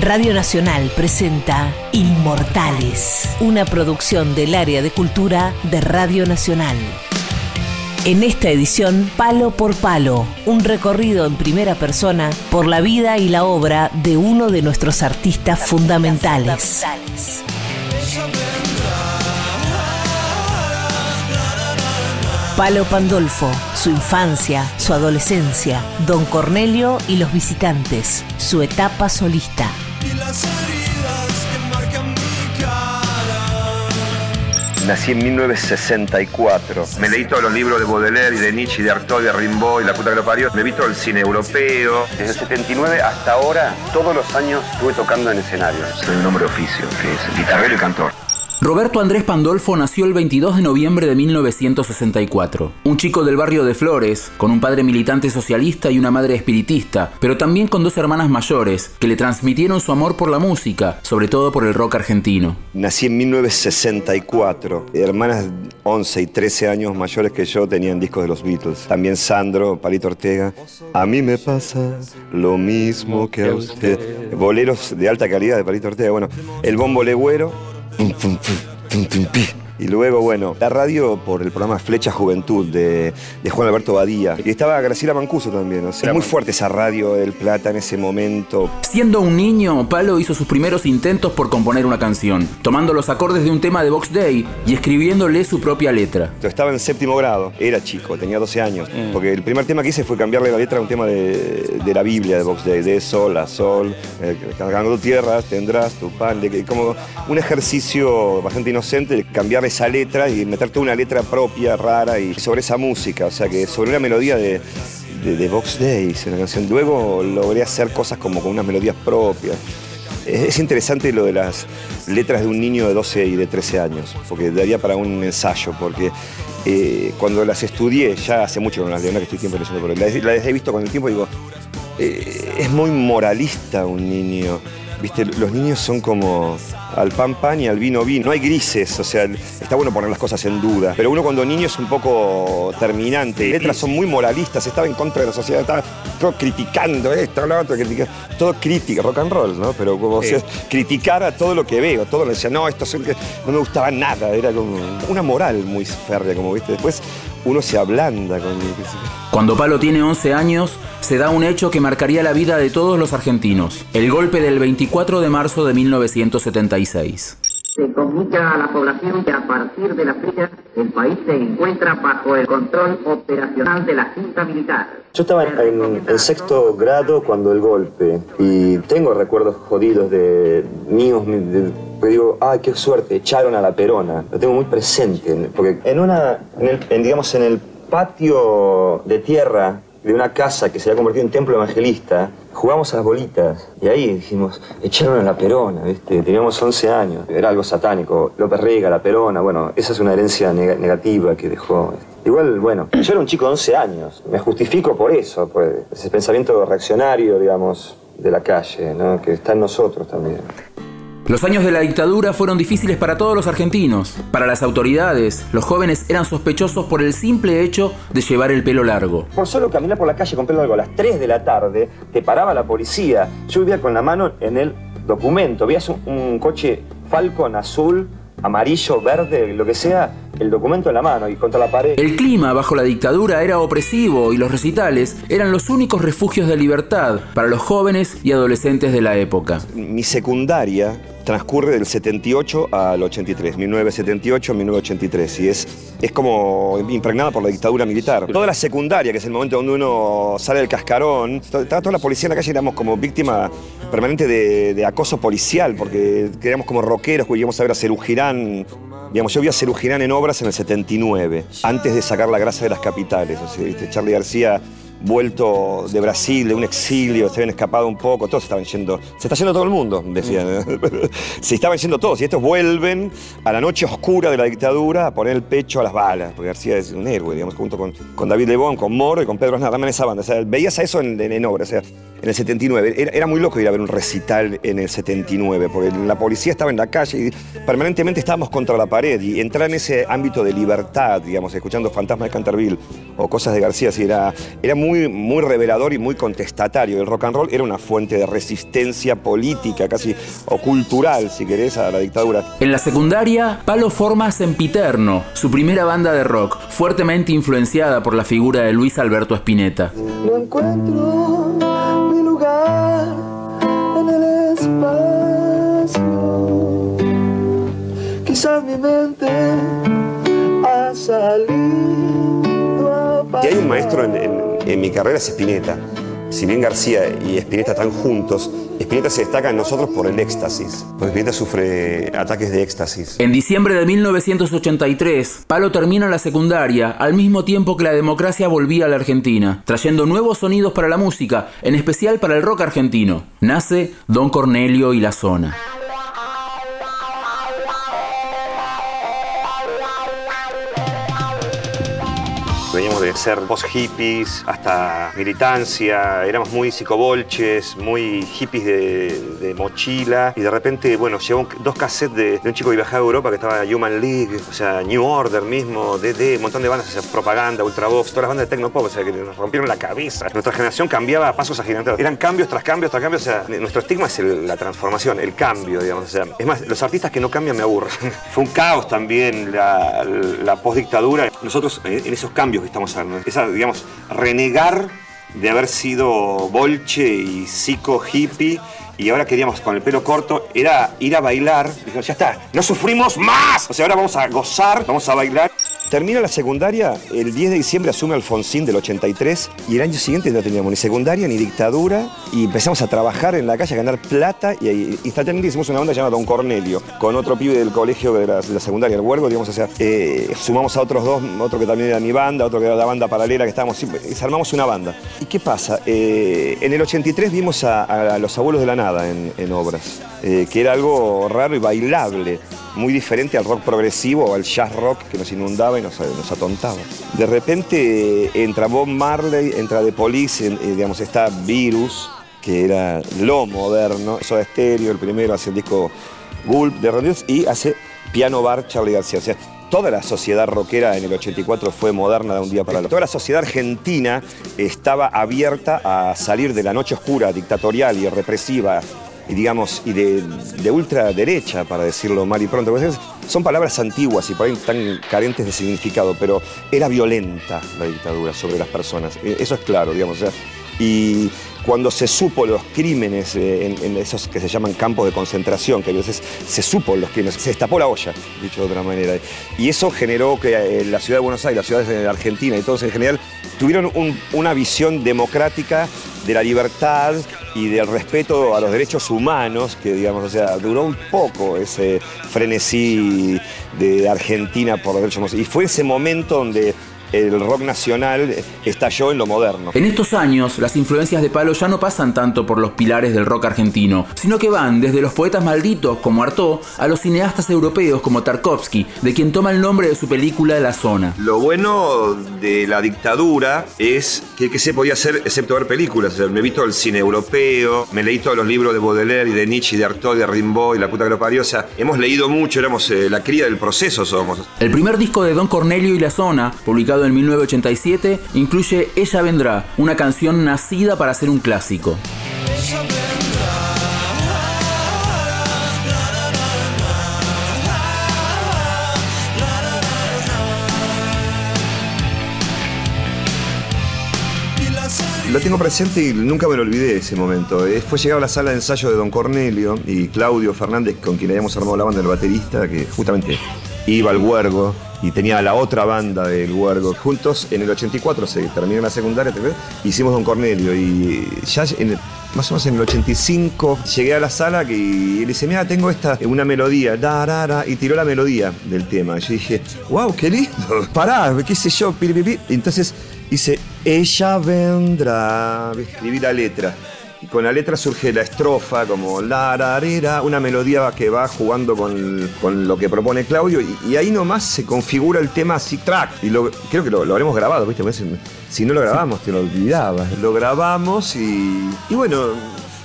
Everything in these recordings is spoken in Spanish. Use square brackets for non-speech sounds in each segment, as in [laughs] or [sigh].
Radio Nacional presenta Inmortales, una producción del área de cultura de Radio Nacional. En esta edición, Palo por Palo, un recorrido en primera persona por la vida y la obra de uno de nuestros artistas fundamentales. Palo Pandolfo, su infancia, su adolescencia, Don Cornelio y los visitantes, su etapa solista. Nací en 1964. Me leí todos los libros de Baudelaire y de Nietzsche y de Artaud y de Rimbaud y la puta que lo parió. Me vi todo el cine europeo. Desde el 79 hasta ahora, todos los años estuve tocando en escenario. Soy un hombre de oficio, que es guitarrero y cantor. Roberto Andrés Pandolfo nació el 22 de noviembre de 1964. Un chico del barrio de Flores, con un padre militante socialista y una madre espiritista, pero también con dos hermanas mayores, que le transmitieron su amor por la música, sobre todo por el rock argentino. Nací en 1964. Hermanas 11 y 13 años mayores que yo tenían discos de los Beatles. También Sandro, Palito Ortega. A mí me pasa lo mismo que a usted. Boleros de alta calidad de Palito Ortega. Bueno, el bombo legüero 嗯，嗯，嗯，嗯，嗯。Y luego, bueno, la radio por el programa Flecha Juventud de, Juan Alberto Badía. Y estaba Graciela Mancuso también. O sea, muy fuerte esa radio del Plata en ese momento. Siendo un niño, Palo hizo sus primeros intentos por componer una canción, tomando los acordes de un tema de Box Day y escribiéndole su propia letra. Yo estaba en séptimo grado, era chico, tenía 12 años. Mm. Porque el primer tema que hice fue cambiarle la letra a un tema de, la Biblia de Box Day, de sol a sol, eh, cargando tierras tendrás tu pan, de, como un ejercicio bastante inocente de cambiar esa letra y meterte una letra propia, rara, y sobre esa música, o sea que sobre una melodía de, de, Box Days, la canción. Luego logré hacer cosas como con unas melodías propias. Es interesante lo de las letras de un niño de 12 y de 13 años, porque daría para un ensayo, porque eh, cuando las estudié, ya hace mucho no las leo, que estoy tiempo leyendo, pero las, las, he visto con el tiempo y digo, eh, es muy moralista un niño. Viste, los niños son como al pan pan y al vino vino. No hay grises, o sea, está bueno poner las cosas en duda. Pero uno cuando niño es un poco terminante. Letras son muy moralistas, estaba en contra de la sociedad, estaba todo criticando esto, lo otro, todo crítica, rock and roll, ¿no? Pero como sea, criticar a todo lo que veo, todo lo decía, no, esto no me gustaba nada, era como una moral muy férrea, como viste. Después uno se ablanda con... Cuando Palo tiene 11 años, se da un hecho que marcaría la vida de todos los argentinos, el golpe del 24 de marzo de 1976. Se comunica a la población que a partir de la fecha el país se encuentra bajo el control operacional de la Junta Militar. Yo estaba en el sexto grado cuando el golpe y tengo recuerdos jodidos de míos, de, digo, ay, qué suerte, echaron a la perona. Lo tengo muy presente, porque en una, en digamos, en el patio de tierra de una casa que se había convertido en templo evangelista, jugamos a las bolitas y ahí dijimos, echaron a la perona, ¿viste? teníamos 11 años, era algo satánico, López Rega, la perona, bueno, esa es una herencia negativa que dejó. Igual, bueno, yo era un chico de 11 años, me justifico por eso, pues, ese pensamiento reaccionario, digamos, de la calle, ¿no? que está en nosotros también. Los años de la dictadura fueron difíciles para todos los argentinos. Para las autoridades, los jóvenes eran sospechosos por el simple hecho de llevar el pelo largo. Por solo caminar por la calle con pelo largo a las 3 de la tarde, te paraba la policía. Yo vivía con la mano en el documento. Veías un, coche Falcon azul amarillo, verde, lo que sea, el documento en la mano y contra la pared. El clima bajo la dictadura era opresivo y los recitales eran los únicos refugios de libertad para los jóvenes y adolescentes de la época. Mi secundaria transcurre del 78 al 83, 1978-1983, y es, es como impregnada por la dictadura militar. Toda la secundaria, que es el momento donde uno sale del cascarón, estaba toda la policía en la calle, éramos como víctima permanente de, acoso policial, porque queríamos como rockeros, íbamos a ver a Cerú Girán, digamos, yo vi a Cerú Girán en obras en el 79, antes de sacar la grasa de las capitales, o sea, Charlie García vuelto de Brasil, de un exilio, se habían escapado un poco, todos estaban yendo, se está yendo todo el mundo, decían. [laughs] se estaban yendo todos, y estos vuelven a la noche oscura de la dictadura a poner el pecho a las balas, porque García es un héroe, digamos, junto con, con David Lebón, con Moro y con Pedro Aznar, en esa banda. O sea, veías a eso en, en, obra, o sea, en el 79. Era, muy loco ir a ver un recital en el 79, porque la policía estaba en la calle y permanentemente estábamos contra la pared, y entrar en ese ámbito de libertad, digamos, escuchando Fantasma de Canterville o cosas de García, así era, era muy muy, muy revelador y muy contestatario. El rock and roll era una fuente de resistencia política, casi o cultural, si querés, a la dictadura. En la secundaria, Palo forma Sempiterno, su primera banda de rock, fuertemente influenciada por la figura de Luis Alberto Spinetta. No encuentro en el espacio. Quizás mi mente ha salido a Y hay un maestro en, en- en mi carrera, es Spinetta. Si bien García y Spinetta están juntos, Spinetta se destaca en nosotros por el éxtasis. Porque Spinetta sufre ataques de éxtasis. En diciembre de 1983, Palo termina la secundaria al mismo tiempo que la democracia volvía a la Argentina, trayendo nuevos sonidos para la música, en especial para el rock argentino. Nace Don Cornelio y la Zona. De ser post-hippies hasta militancia, éramos muy psicobolches, muy hippies de, mochila. Y de repente, bueno, llegó dos cassettes de, un chico que viajaba a Europa que estaba Human League, o sea, New Order mismo, DD, un montón de bandas, o sea, propaganda, Ultravox, todas las bandas de Tecnopop, o sea, que nos rompieron la cabeza. Nuestra generación cambiaba a pasos agigantados. Eran cambios tras cambios tras cambios, o sea, nuestro estigma es la transformación, el cambio, digamos. O sea, es más, los artistas que no cambian me aburren. [laughs] Fue un caos también la, la postdictadura. Nosotros, eh, en esos cambios que estamos esa, digamos, renegar de haber sido bolche y psico hippie y ahora queríamos con el pelo corto, era ir a bailar. Dijeron, ya está, no sufrimos más. O sea, ahora vamos a gozar, vamos a bailar. Termina la secundaria, el 10 de diciembre asume Alfonsín del 83 y el año siguiente no teníamos ni secundaria ni dictadura y empezamos a trabajar en la calle, a ganar plata y, y instantáneamente hicimos una banda llamada Don Cornelio con otro pibe del colegio de la, secundaria, el Huergo, digamos, o sea, eh, sumamos a otros dos, otro que también era mi banda, otro que era la banda paralela que estábamos, siempre, armamos una banda. ¿Y qué pasa? Eh, en el 83 vimos a, Los Abuelos de la Nada en, en obras, eh, que era algo raro y bailable muy diferente al rock progresivo o al jazz rock que nos inundaba y nos, atontaba. De repente eh, entra Bob Marley, entra The Police, eh, digamos, está Virus, que era lo moderno, Soda Stereo, el primero, hace el disco Gulp de Rodríguez y hace Piano Bar Charlie García. O sea, toda la sociedad rockera en el 84 fue moderna de un día para el otro. Toda la sociedad argentina estaba abierta a salir de la noche oscura, dictatorial y represiva y digamos, y de, de ultraderecha, para decirlo mal y pronto. Son palabras antiguas y por ahí tan carentes de significado, pero era violenta la dictadura sobre las personas. Eh, Eso es claro, digamos. y cuando se supo los crímenes eh, en, esos que se llaman campos de concentración, que a veces se supo los crímenes, se destapó la olla, dicho de otra manera. Y eso generó que eh, la ciudad de Buenos Aires, las ciudades de Argentina y todos en general, tuvieron un- una visión democrática de la libertad y del respeto a los derechos humanos, que digamos, o sea, duró un poco ese frenesí de Argentina por derechos humanos. Y fue ese momento donde el rock nacional estalló en lo moderno. En estos años, las influencias de Palo ya no pasan tanto por los pilares del rock argentino, sino que van desde los poetas malditos como Artaud a los cineastas europeos como Tarkovsky, de quien toma el nombre de su película La Zona. Lo bueno de la dictadura es que, que se podía hacer excepto ver películas. O sea, me vi todo el cine europeo, me leí todos los libros de Baudelaire y de Nietzsche y de Artaud y de Rimbaud y la puta que lo parió. O sea, hemos leído mucho, éramos eh, la cría del proceso somos. El primer disco de Don Cornelio y La Zona, publicado en 1987, incluye Ella Vendrá, una canción nacida para ser un clásico. Lo tengo presente y nunca me lo olvidé ese momento. Eh, Fue llegar a la sala de ensayo de Don Cornelio y Claudio Fernández, con quien habíamos armado la banda del baterista, que justamente iba al Huergo y tenía la otra banda del Huergo. Juntos en el 84 se terminó la secundaria, hicimos Don Cornelio y ya en más o menos en el 85 llegué a la sala y le dice, mira, tengo esta, una melodía, da, da, da", y tiró la melodía del tema. Yo dije, wow, qué lindo. [laughs] Pará, qué sé yo, pi, pi, pi". Y entonces dice, ella vendrá, escribí la letra. Con la letra surge la estrofa, como la, re, ra, una melodía que va jugando con, con lo que propone Claudio. Y, ahí nomás se configura el tema así, track. Y creo que lo, lo habremos grabado, ¿viste? Si, no lo grabamos, te lo olvidabas. Lo grabamos y, y bueno,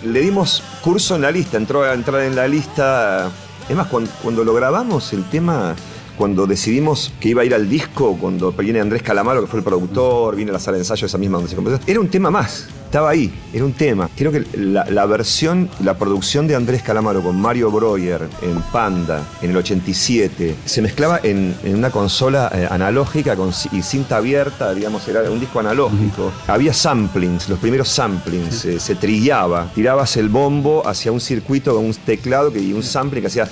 le dimos curso en la lista, entró a entrar en la lista. Es más, cuando lo grabamos, el tema cuando decidimos que iba a ir al disco, cuando viene Andrés Calamaro, que fue el productor, viene a la sala de ensayo esa misma donde se era un tema más. Estaba ahí, era un tema. Creo que la, la versión, la producción de Andrés Calamaro con Mario Breuer en Panda en el 87 se mezclaba en, en una consola eh, analógica con, y cinta abierta, digamos, era un disco analógico. Había samplings, los primeros samplings, eh, se trillaba, tirabas el bombo hacia un circuito con un teclado que, y un sampling que hacía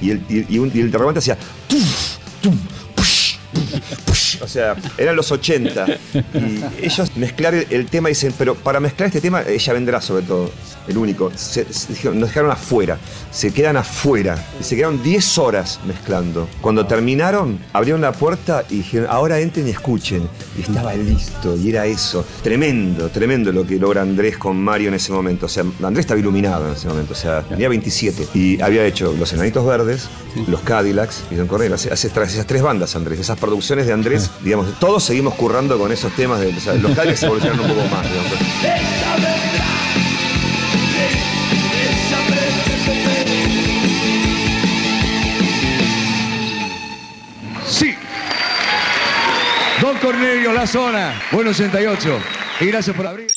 y el, y, el hacía. [laughs] o sea, eran los 80 y ellos mezclar el, tema dicen, pero para mezclar este tema ella vendrá sobre todo, el único. Se- se nos dejaron afuera, se quedan afuera y se quedaron 10 horas mezclando. Cuando terminaron, abrieron la puerta y dijeron, ahora entren y escuchen. Y estaba listo y era eso. Tremendo, tremendo lo que logra Andrés con Mario en ese momento. O sea, Andrés estaba iluminado en ese momento, o sea, tenía 27 y había hecho Los Enanitos Verdes, Los Cadillacs y Don Cornelio. Hace, hace esas tres bandas, Andrés, esas producciones de Andrés, digamos, todos seguimos currando con esos temas. De, o sea, los Cadillacs evolucionaron un poco más, digamos. Sí. Don Cornelio, la zona. Buen 88. Y gracias por abrir.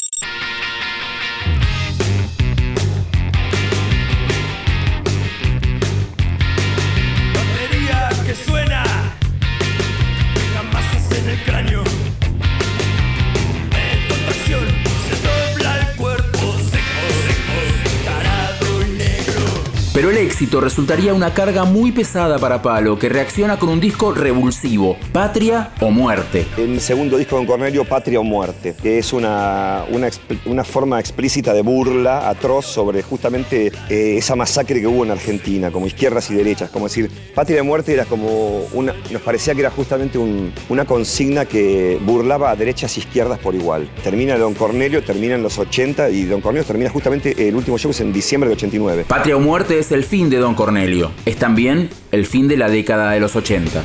Pero el éxito resultaría una carga muy pesada para Palo, que reacciona con un disco revulsivo, Patria o Muerte. El segundo disco de Don Cornelio, Patria o Muerte, que es una, una, forma explícita de burla atroz sobre justamente eh, esa masacre que hubo en Argentina, como izquierdas y derechas. Como decir, Patria o Muerte era como una. Nos parecía que era justamente un- una consigna que burlaba a derechas e izquierdas por igual. Termina Don Cornelio, termina en los 80 y Don Cornelio termina justamente el último show que es en diciembre de 89. Patria o Muerte es el fin de Don Cornelio. Es también el fin de la década de los 80.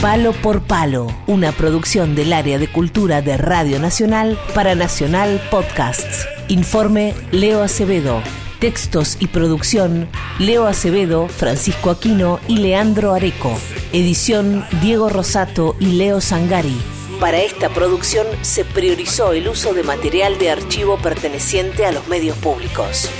Palo por Palo, una producción del área de cultura de Radio Nacional para Nacional Podcasts. Informe Leo Acevedo. Textos y producción Leo Acevedo, Francisco Aquino y Leandro Areco. Edición Diego Rosato y Leo Sangari. Para esta producción se priorizó el uso de material de archivo perteneciente a los medios públicos.